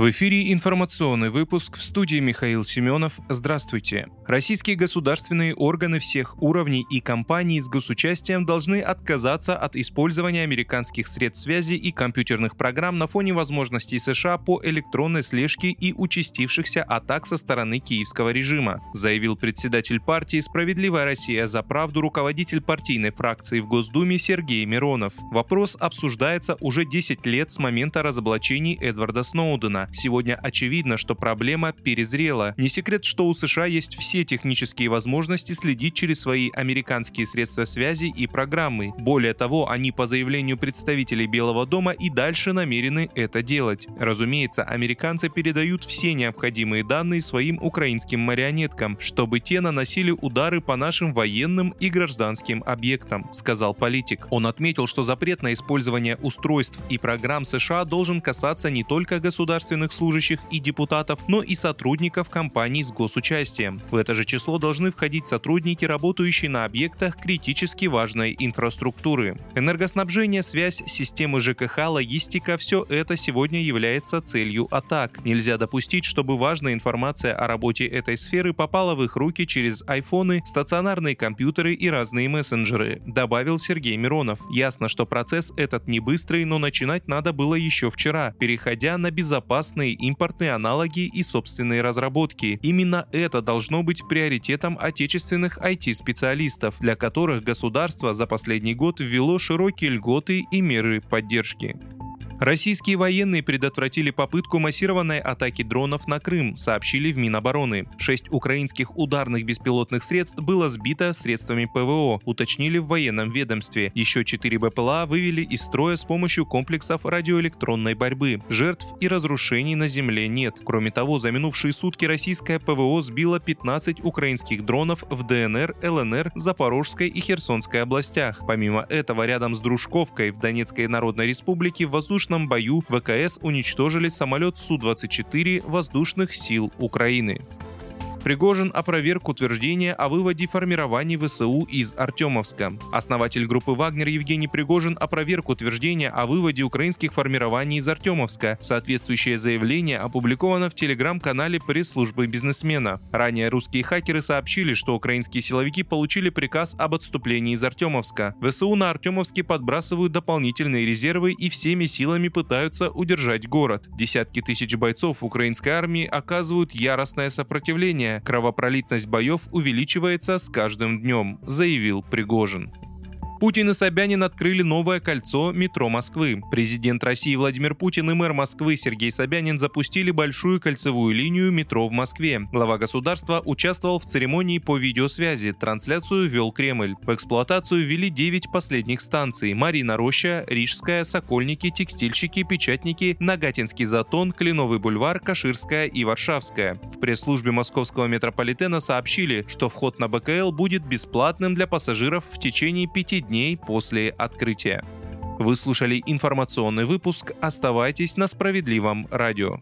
В эфире информационный выпуск в студии Михаил Семенов. Здравствуйте. Российские государственные органы всех уровней и компаний с госучастием должны отказаться от использования американских средств связи и компьютерных программ на фоне возможностей США по электронной слежке и участившихся атак со стороны киевского режима, заявил председатель партии «Справедливая Россия за правду» руководитель партийной фракции в Госдуме Сергей Миронов. Вопрос обсуждается уже 10 лет с момента разоблачений Эдварда Сноудена, Сегодня очевидно, что проблема перезрела. Не секрет, что у США есть все технические возможности следить через свои американские средства связи и программы. Более того, они по заявлению представителей Белого дома и дальше намерены это делать. Разумеется, американцы передают все необходимые данные своим украинским марионеткам, чтобы те наносили удары по нашим военным и гражданским объектам, сказал политик. Он отметил, что запрет на использование устройств и программ США должен касаться не только государственных государственных служащих и депутатов, но и сотрудников компаний с госучастием. В это же число должны входить сотрудники, работающие на объектах критически важной инфраструктуры. Энергоснабжение, связь, системы ЖКХ, логистика – все это сегодня является целью атак. Нельзя допустить, чтобы важная информация о работе этой сферы попала в их руки через айфоны, стационарные компьютеры и разные мессенджеры, добавил Сергей Миронов. Ясно, что процесс этот не быстрый, но начинать надо было еще вчера, переходя на безопасность безопасные импортные аналоги и собственные разработки. Именно это должно быть приоритетом отечественных IT-специалистов, для которых государство за последний год ввело широкие льготы и меры поддержки. Российские военные предотвратили попытку массированной атаки дронов на Крым, сообщили в Минобороны. Шесть украинских ударных беспилотных средств было сбито средствами ПВО, уточнили в военном ведомстве. Еще четыре БПЛА вывели из строя с помощью комплексов радиоэлектронной борьбы. Жертв и разрушений на земле нет. Кроме того, за минувшие сутки российское ПВО сбило 15 украинских дронов в ДНР, ЛНР, Запорожской и Херсонской областях. Помимо этого, рядом с Дружковкой в Донецкой Народной Республике в воздушном бою ВКС уничтожили самолет Су-24 воздушных сил Украины. Пригожин опроверг утверждение о выводе формирований ВСУ из Артемовска. Основатель группы «Вагнер» Евгений Пригожин опроверг утверждение о выводе украинских формирований из Артемовска. Соответствующее заявление опубликовано в телеграм-канале пресс-службы бизнесмена. Ранее русские хакеры сообщили, что украинские силовики получили приказ об отступлении из Артемовска. ВСУ на Артемовске подбрасывают дополнительные резервы и всеми силами пытаются удержать город. Десятки тысяч бойцов украинской армии оказывают яростное сопротивление, Кровопролитность боев увеличивается с каждым днем, заявил Пригожин. Путин и Собянин открыли новое кольцо метро Москвы. Президент России Владимир Путин и мэр Москвы Сергей Собянин запустили большую кольцевую линию метро в Москве. Глава государства участвовал в церемонии по видеосвязи. Трансляцию вел Кремль. В эксплуатацию ввели 9 последних станций. Марина Роща, Рижская, Сокольники, Текстильщики, Печатники, Нагатинский затон, Кленовый бульвар, Каширская и Варшавская. В пресс-службе московского метрополитена сообщили, что вход на БКЛ будет бесплатным для пассажиров в течение пяти дней после открытия. Вы слушали информационный выпуск. Оставайтесь на справедливом радио.